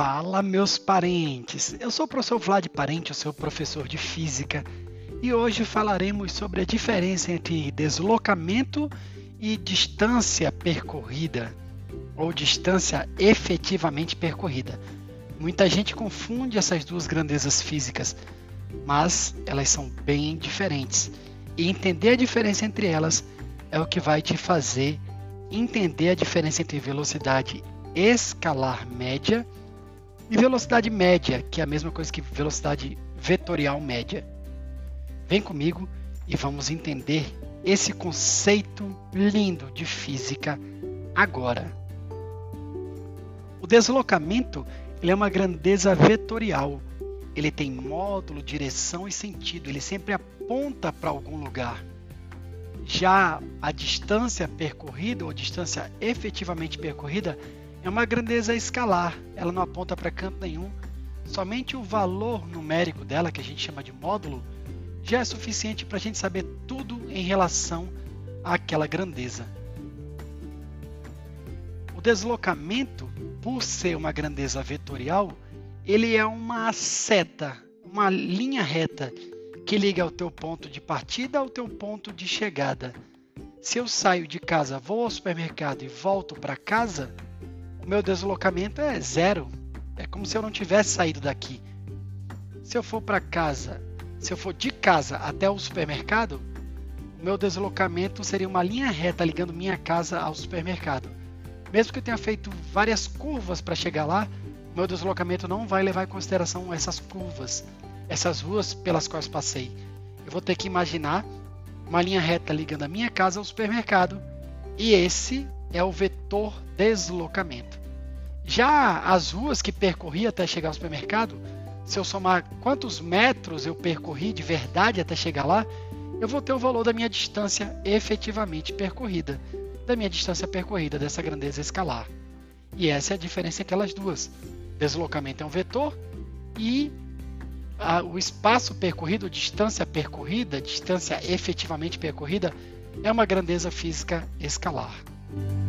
Fala, meus parentes! Eu sou o professor Vlad Parente, o seu professor de física, e hoje falaremos sobre a diferença entre deslocamento e distância percorrida, ou distância efetivamente percorrida. Muita gente confunde essas duas grandezas físicas, mas elas são bem diferentes. E entender a diferença entre elas é o que vai te fazer entender a diferença entre velocidade escalar média e velocidade média, que é a mesma coisa que velocidade vetorial média. Vem comigo e vamos entender esse conceito lindo de física agora. O deslocamento ele é uma grandeza vetorial. Ele tem módulo, direção e sentido. Ele sempre aponta para algum lugar. Já a distância percorrida ou distância efetivamente percorrida é uma grandeza escalar, ela não aponta para canto nenhum. Somente o valor numérico dela, que a gente chama de módulo, já é suficiente para a gente saber tudo em relação àquela grandeza. O deslocamento, por ser uma grandeza vetorial, ele é uma seta, uma linha reta que liga o teu ponto de partida ao teu ponto de chegada. Se eu saio de casa, vou ao supermercado e volto para casa, meu deslocamento é zero. É como se eu não tivesse saído daqui. Se eu for para casa, se eu for de casa até o supermercado, o meu deslocamento seria uma linha reta ligando minha casa ao supermercado. Mesmo que eu tenha feito várias curvas para chegar lá, meu deslocamento não vai levar em consideração essas curvas, essas ruas pelas quais passei. Eu vou ter que imaginar uma linha reta ligando a minha casa ao supermercado, e esse é o vetor deslocamento. Já as ruas que percorri até chegar ao supermercado, se eu somar quantos metros eu percorri de verdade até chegar lá, eu vou ter o valor da minha distância efetivamente percorrida, da minha distância percorrida dessa grandeza escalar. E essa é a diferença entre elas duas. Deslocamento é um vetor e a, o espaço percorrido, distância percorrida, distância efetivamente percorrida, é uma grandeza física escalar. thank you